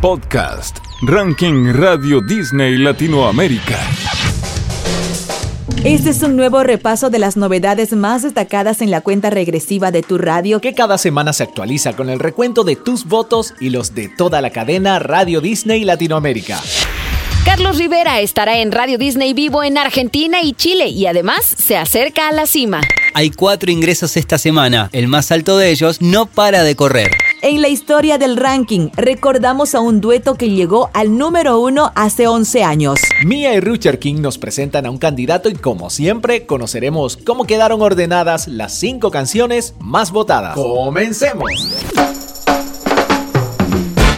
Podcast, Ranking Radio Disney Latinoamérica. Este es un nuevo repaso de las novedades más destacadas en la cuenta regresiva de tu radio, que cada semana se actualiza con el recuento de tus votos y los de toda la cadena Radio Disney Latinoamérica. Carlos Rivera estará en Radio Disney Vivo en Argentina y Chile y además se acerca a la cima. Hay cuatro ingresos esta semana, el más alto de ellos no para de correr. En la historia del ranking, recordamos a un dueto que llegó al número uno hace 11 años. Mia y Richard King nos presentan a un candidato y como siempre conoceremos cómo quedaron ordenadas las cinco canciones más votadas. ¡Comencemos!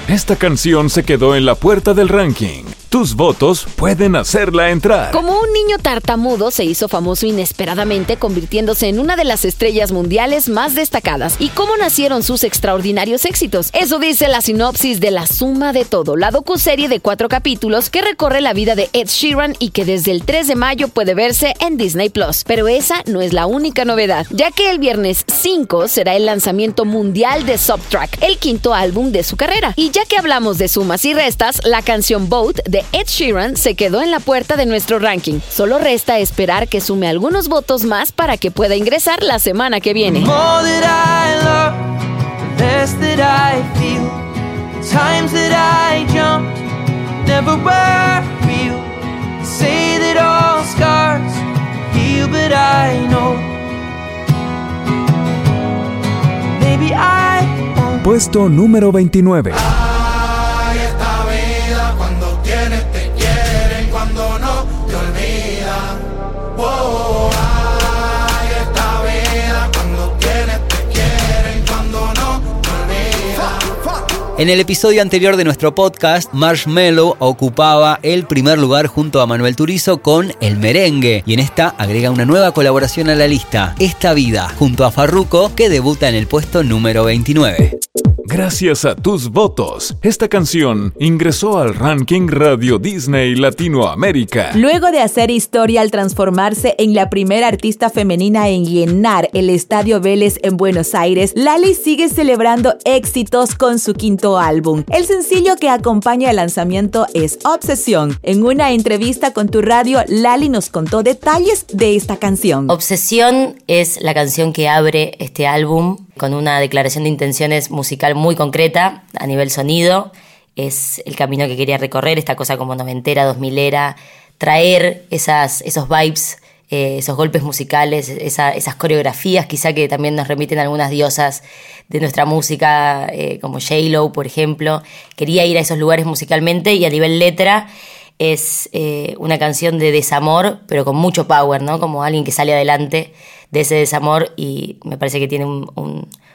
Esta canción se quedó en la puerta del ranking. Tus votos pueden hacerla entrar. Como un niño tartamudo se hizo famoso inesperadamente convirtiéndose en una de las estrellas mundiales más destacadas. ¿Y cómo nacieron sus extraordinarios éxitos? Eso dice la sinopsis de La Suma de Todo, la docuserie de cuatro capítulos que recorre la vida de Ed Sheeran y que desde el 3 de mayo puede verse en Disney Plus. Pero esa no es la única novedad, ya que el viernes 5 será el lanzamiento mundial de Subtrack, el quinto álbum de su carrera. Y ya que hablamos de sumas y restas, la canción Boat de Ed Sheeran se quedó en la puerta de nuestro ranking. Solo resta esperar que sume algunos votos más para que pueda ingresar la semana que viene. Puesto número 29. En el episodio anterior de nuestro podcast, Marshmello ocupaba el primer lugar junto a Manuel Turizo con El Merengue y en esta agrega una nueva colaboración a la lista, Esta Vida, junto a Farruko, que debuta en el puesto número 29. Gracias a tus votos, esta canción ingresó al ranking Radio Disney Latinoamérica. Luego de hacer historia al transformarse en la primera artista femenina en llenar el Estadio Vélez en Buenos Aires, Lali sigue celebrando éxitos con su quinto álbum. El sencillo que acompaña el lanzamiento es Obsesión. En una entrevista con tu radio, Lali nos contó detalles de esta canción. Obsesión es la canción que abre este álbum con una declaración de intenciones musical muy concreta a nivel sonido. Es el camino que quería recorrer, esta cosa como noventera, dos milera, traer esas, esos vibes, eh, esos golpes musicales, esas coreografías quizá que también nos remiten algunas diosas de nuestra música, eh, como J-Lo, por ejemplo. Quería ir a esos lugares musicalmente y a nivel letra es eh, una canción de desamor, pero con mucho power, ¿no? Como alguien que sale adelante de ese desamor y me parece que tiene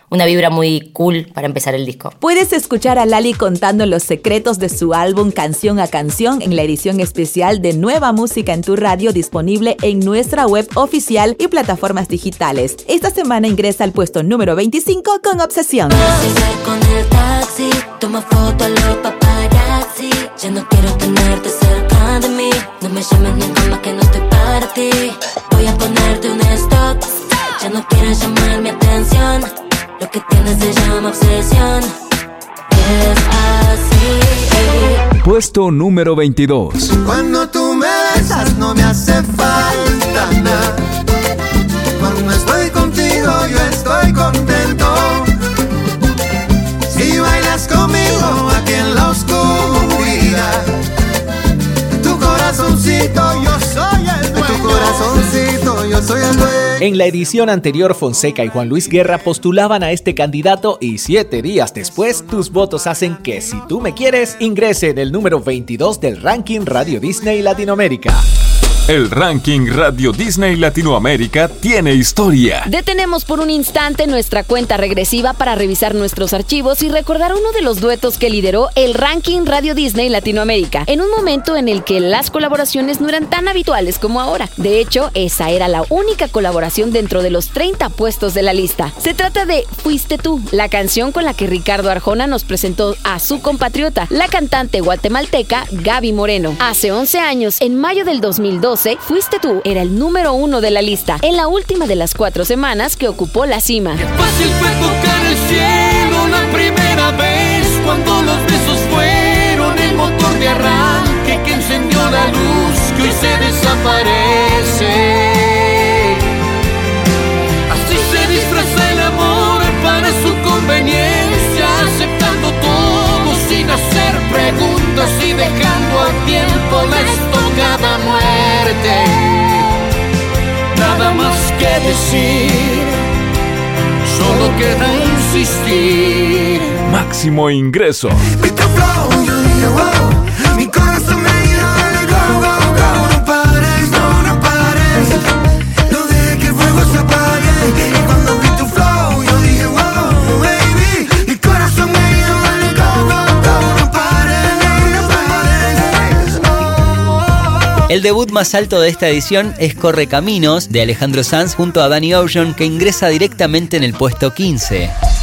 una vibra muy cool para empezar el disco. Puedes escuchar a Lali contando los secretos de su álbum Canción a Canción en la edición especial de Nueva Música en tu Radio disponible en nuestra web oficial y plataformas digitales. Esta semana ingresa al puesto número 25 con Obsesión. Con el taxi, toma foto Puesto número 22. Cuando tú me besas no me hace falta nada. Cuando estoy contigo yo estoy contento. En la edición anterior, Fonseca y Juan Luis Guerra postulaban a este candidato y siete días después, tus votos hacen que si tú me quieres, ingrese en el número 22 del ranking Radio Disney Latinoamérica. El ranking Radio Disney Latinoamérica tiene historia. Detenemos por un instante nuestra cuenta regresiva para revisar nuestros archivos y recordar uno de los duetos que lideró el ranking Radio Disney Latinoamérica, en un momento en el que las colaboraciones no eran tan habituales como ahora. De hecho, esa era la única colaboración dentro de los 30 puestos de la lista. Se trata de Fuiste tú, la canción con la que Ricardo Arjona nos presentó a su compatriota, la cantante guatemalteca Gaby Moreno. Hace 11 años, en mayo del 2002, 2012, Fuiste tú era el número uno de la lista, en la última de las cuatro semanas que ocupó la cima. Qué fácil fue tocar el cielo la primera vez cuando los besos fueron el motor de arranque que encendió la luz que hoy se desaparece. Así se disfraza el amor para su conveniencia, aceptando todo sin hacer preguntas y dejando a tiempo la estocada muerte. Nada más que decir, solo queda insistir. Máximo ingreso. El debut más alto de esta edición es Corre Caminos de Alejandro Sanz junto a Danny Ocean que ingresa directamente en el puesto 15.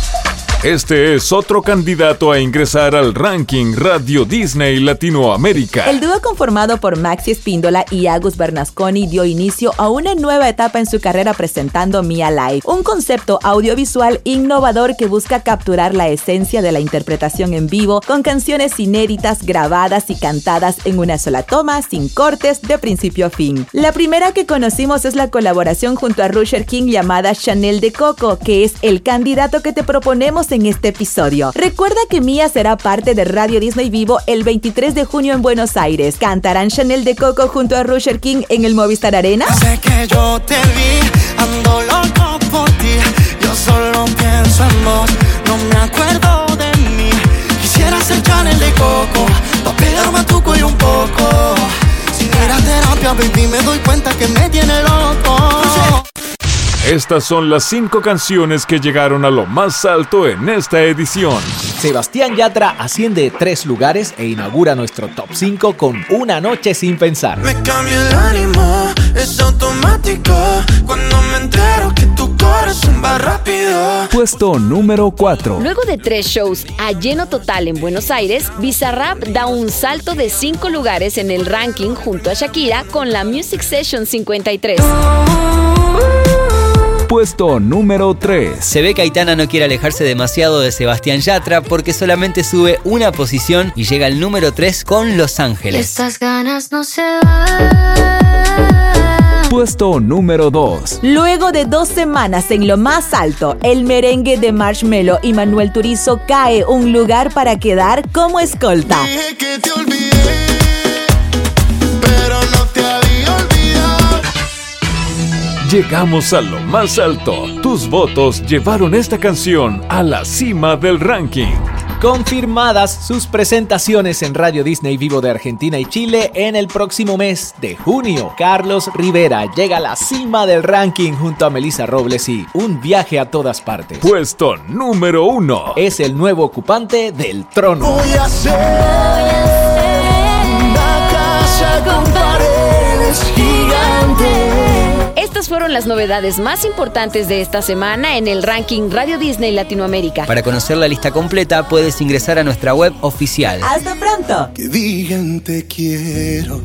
Este es otro candidato a ingresar al ranking Radio Disney Latinoamérica. El dúo conformado por Maxi Espíndola y Agus Bernasconi dio inicio a una nueva etapa en su carrera presentando Mia Live, un concepto audiovisual innovador que busca capturar la esencia de la interpretación en vivo con canciones inéditas grabadas y cantadas en una sola toma, sin cortes, de principio a fin. La primera que conocimos es la colaboración junto a Rusher King llamada Chanel de Coco, que es el candidato que te proponemos en este episodio. Recuerda que Mia será parte de Radio Disney Vivo el 23 de junio en Buenos Aires. ¿Cantarán Chanel de Coco junto a Rusher King en el Movistar Arena? Sé que yo te vi, ando loco por ti. Yo solo pienso en vos, Estas son las cinco canciones que llegaron a lo más alto en esta edición. Sebastián Yatra asciende tres lugares e inaugura nuestro top 5 con Una noche sin pensar. Me cambia el ánimo, es automático. Cuando me entero que tu corazón va rápido. Puesto número 4. Luego de tres shows a lleno total en Buenos Aires, Bizarrap da un salto de cinco lugares en el ranking junto a Shakira con la Music Session 53. Puesto número 3. Se ve que Aitana no quiere alejarse demasiado de Sebastián Yatra porque solamente sube una posición y llega al número 3 con Los Ángeles. Estas ganas no se van. Puesto número 2. Luego de dos semanas en lo más alto, el merengue de Marshmello y Manuel Turizo cae un lugar para quedar como escolta. Dije que te olvidé, Llegamos a lo más alto. Tus votos llevaron esta canción a la cima del ranking. Confirmadas sus presentaciones en Radio Disney Vivo de Argentina y Chile en el próximo mes de junio. Carlos Rivera llega a la cima del ranking junto a Melissa Robles y Un viaje a todas partes. Puesto número 1. Es el nuevo ocupante del trono. Voy a hacer una casa con paredes. Estas fueron las novedades más importantes de esta semana en el ranking Radio Disney Latinoamérica. Para conocer la lista completa puedes ingresar a nuestra web oficial. ¡Hasta pronto! Que digan te quiero